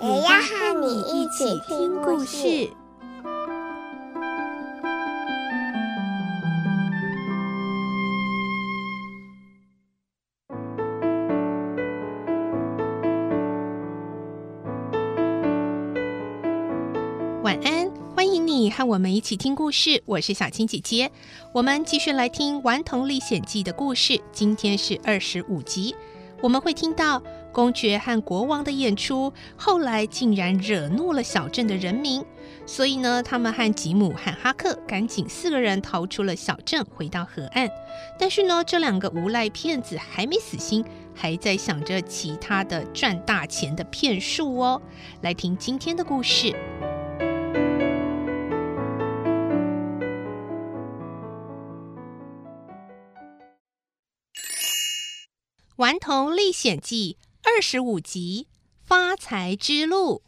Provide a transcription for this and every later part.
也要和你一起听故事。晚安，欢迎你和我们一起听故事。我是小青姐姐，我们继续来听《顽童历险记》的故事。今天是二十五集，我们会听到公爵和国王的演出，后来竟然惹怒了小镇的人民，所以呢，他们和吉姆和哈克赶紧四个人逃出了小镇，回到河岸。但是呢，这两个无赖骗子还没死心，还在想着其他的赚大钱的骗术哦。来听今天的故事。《顽童历险记》二十五集：发财之路。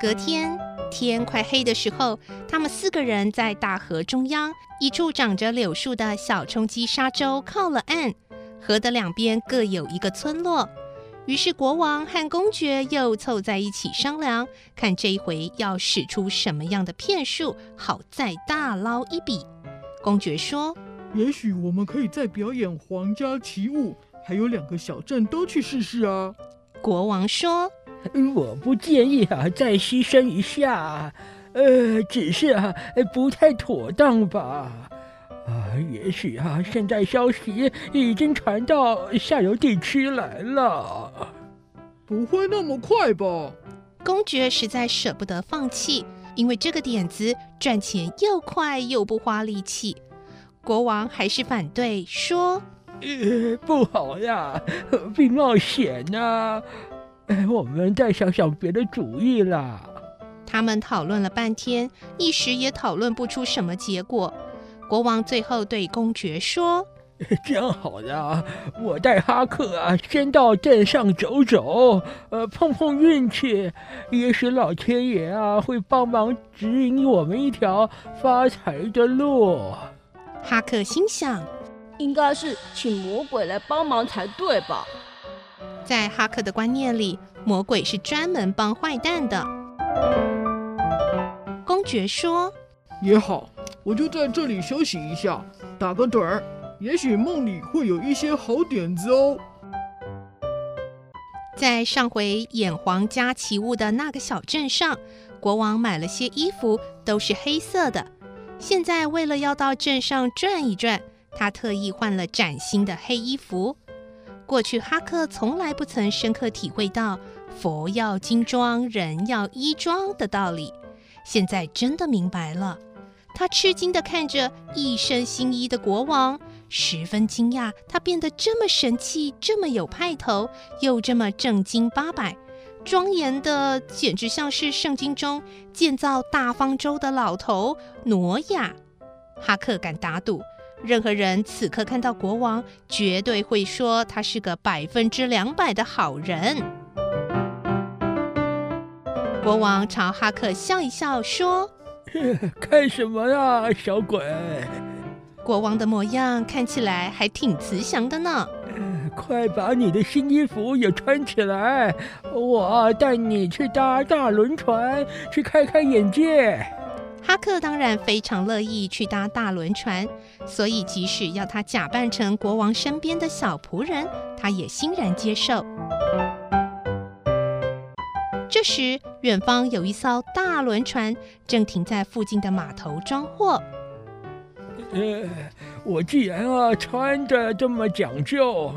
隔天天快黑的时候，他们四个人在大河中央一处长着柳树的小冲积沙洲靠了岸。河的两边各有一个村落，于是国王和公爵又凑在一起商量，看这一回要使出什么样的骗术，好再大捞一笔。公爵说：“也许我们可以再表演皇家奇物，还有两个小镇都去试试啊。”国王说：“我不建议啊，再牺牲一下，呃，只是啊，不太妥当吧？啊，也许啊，现在消息已经传到下游地区来了，不会那么快吧？”公爵实在舍不得放弃。因为这个点子赚钱又快又不花力气，国王还是反对说：“呃，不好呀，何必冒险呢？我们再想想别的主意啦。”他们讨论了半天，一时也讨论不出什么结果。国王最后对公爵说。这样好的，我带哈克啊，先到镇上走走，呃，碰碰运气，也许老天爷啊会帮忙指引我们一条发财的路。哈克心想，应该是请魔鬼来帮忙才对吧？在哈克的观念里，魔鬼是专门帮坏蛋的。公爵说：“也好，我就在这里休息一下，打个盹儿。”也许梦里会有一些好点子哦。在上回演皇家奇物的那个小镇上，国王买了些衣服，都是黑色的。现在为了要到镇上转一转，他特意换了崭新的黑衣服。过去哈克从来不曾深刻体会到“佛要金装，人要衣装”的道理，现在真的明白了。他吃惊地看着一身新衣的国王。十分惊讶，他变得这么神气，这么有派头，又这么正经八百，庄严的，简直像是圣经中建造大方舟的老头挪亚。哈克敢打赌，任何人此刻看到国王，绝对会说他是个百分之两百的好人。国王朝哈克笑一笑，说：“ 看什么呀，小鬼？”国王的模样看起来还挺慈祥的呢。快把你的新衣服也穿起来，我带你去搭大轮船，去开开眼界。哈克当然非常乐意去搭大轮船，所以即使要他假扮成国王身边的小仆人，他也欣然接受。这时，远方有一艘大轮船正停在附近的码头装货。呃，我既然啊穿着这么讲究，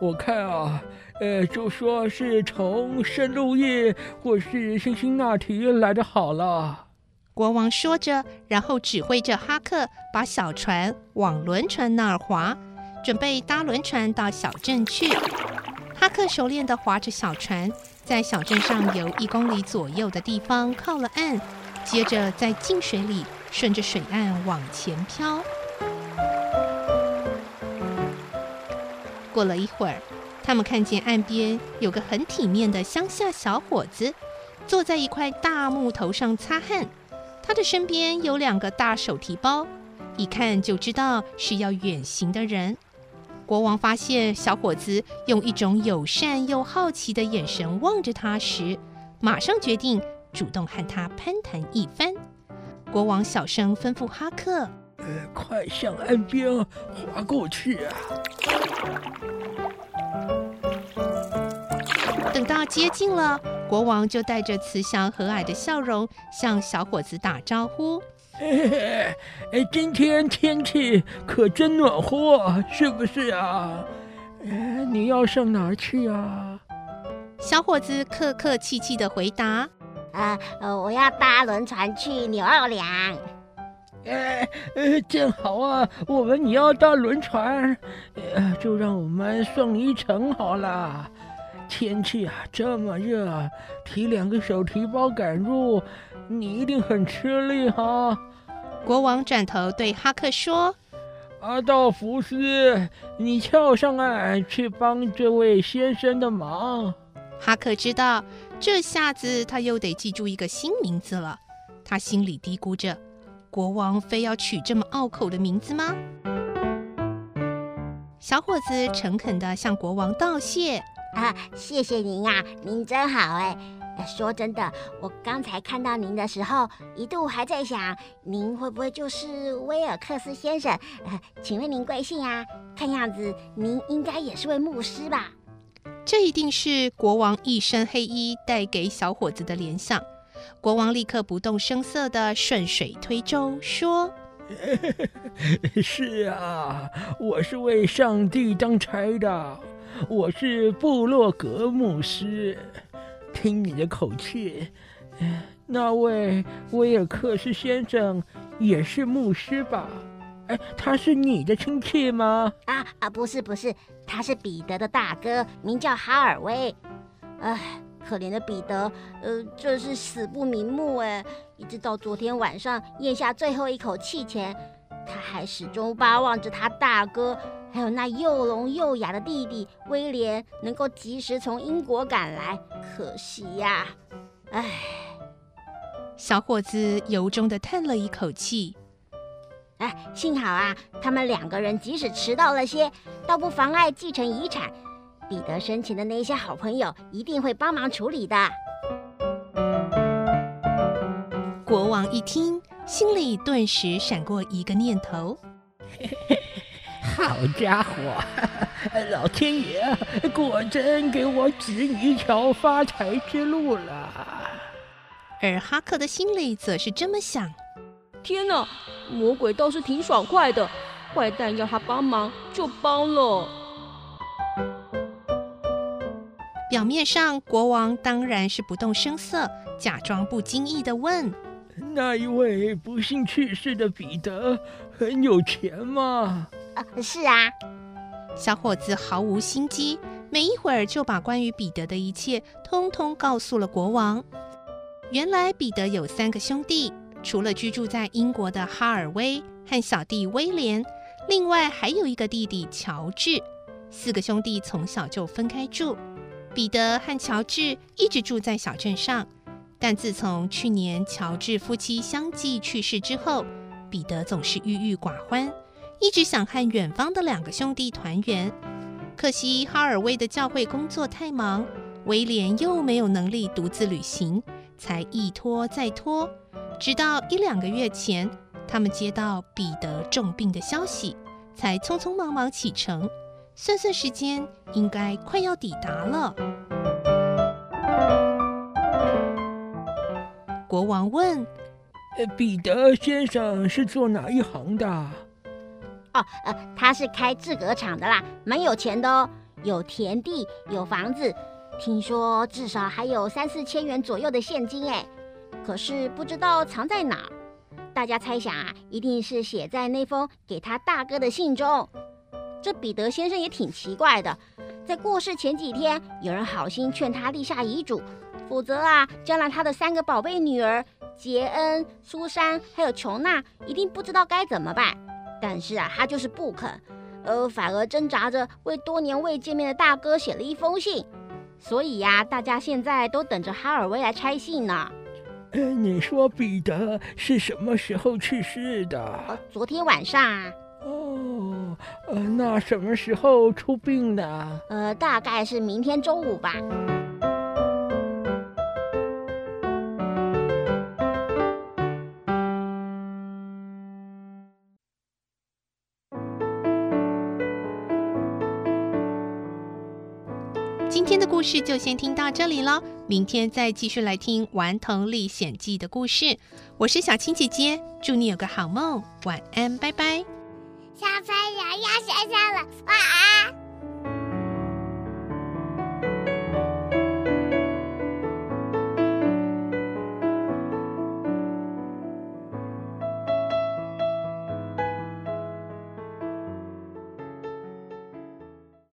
我看啊，呃，就说是从圣路易或是辛辛那提来的好了。国王说着，然后指挥着哈克把小船往轮船那儿划。准备搭轮船到小镇去。哈克熟练地划着小船，在小镇上游一公里左右的地方靠了岸，接着在静水里顺着水岸往前漂。过了一会儿，他们看见岸边有个很体面的乡下小伙子，坐在一块大木头上擦汗。他的身边有两个大手提包，一看就知道是要远行的人。国王发现小伙子用一种友善又好奇的眼神望着他时，马上决定主动和他攀谈一番。国王小声吩咐哈克：“，快向岸边划过去啊！”等到接近了，国王就带着慈祥和蔼的笑容向小伙子打招呼。哎，今天天气可真暖和，是不是啊？哎，你要上哪儿去啊？小伙子客客气气的回答：“啊，我要搭轮船去纽奥良。”哎，呃，正好啊，我们你要搭轮船，呃，就让我们送你一程好了。天气啊这么热，提两个手提包赶路，你一定很吃力哈。国王转头对哈克说：“阿道夫斯，你跳上岸去帮这位先生的忙。”哈克知道，这下子他又得记住一个新名字了。他心里嘀咕着：“国王非要取这么拗口的名字吗？”小伙子诚恳地向国王道谢：“啊，谢谢您啊，您真好哎。”说真的，我刚才看到您的时候，一度还在想，您会不会就是威尔克斯先生？呃，请问您贵姓啊？看样子您应该也是位牧师吧？这一定是国王一身黑衣带给小伙子的联想。国王立刻不动声色地顺水推舟说：“ 是啊，我是为上帝当差的，我是布洛格牧师。”听你的口气，那位威尔克斯先生也是牧师吧？哎，他是你的亲戚吗？啊啊，不是不是，他是彼得的大哥，名叫哈尔威。哎，可怜的彼得，呃，这是死不瞑目哎！一直到昨天晚上咽下最后一口气前，他还始终巴望着他大哥。还有那又聋又哑的弟弟威廉能够及时从英国赶来，可惜呀！唉，小伙子由衷的叹了一口气。哎，幸好啊，他们两个人即使迟到了些，倒不妨碍继承遗产。彼得生前的那些好朋友一定会帮忙处理的。国王一听，心里顿时闪过一个念头。好家伙，老天爷果真给我指一条发财之路了。而哈克的心里则是这么想：天哪，魔鬼倒是挺爽快的，坏蛋要他帮忙就帮了。表面上，国王当然是不动声色，假装不经意的问：“那一位不幸去世的彼得很有钱吗？”是啊，小伙子毫无心机，没一会儿就把关于彼得的一切通通告诉了国王。原来彼得有三个兄弟，除了居住在英国的哈尔威和小弟威廉，另外还有一个弟弟乔治。四个兄弟从小就分开住，彼得和乔治一直住在小镇上，但自从去年乔治夫妻相继去世之后，彼得总是郁郁寡欢。一直想和远方的两个兄弟团圆，可惜哈尔威的教会工作太忙，威廉又没有能力独自旅行，才一拖再拖，直到一两个月前，他们接到彼得重病的消息，才匆匆忙忙启程。算算时间，应该快要抵达了。国王问：“彼得先生是做哪一行的？”哦，呃，他是开制革厂的啦，蛮有钱的哦，有田地，有房子，听说至少还有三四千元左右的现金哎，可是不知道藏在哪。大家猜想啊，一定是写在那封给他大哥的信中。这彼得先生也挺奇怪的，在过世前几天，有人好心劝他立下遗嘱，否则啊，将来他的三个宝贝女儿杰恩、苏珊还有琼娜一定不知道该怎么办。但是啊，他就是不肯，呃，反而挣扎着为多年未见面的大哥写了一封信。所以呀，大家现在都等着哈尔威来拆信呢。呃，你说彼得是什么时候去世的？呃，昨天晚上啊。哦，呃，那什么时候出殡呢？呃，大概是明天中午吧。今天的故事就先听到这里了，明天再继续来听《顽童历险记》的故事。我是小青姐姐，祝你有个好梦，晚安，拜拜。小朋友要睡觉了，晚安。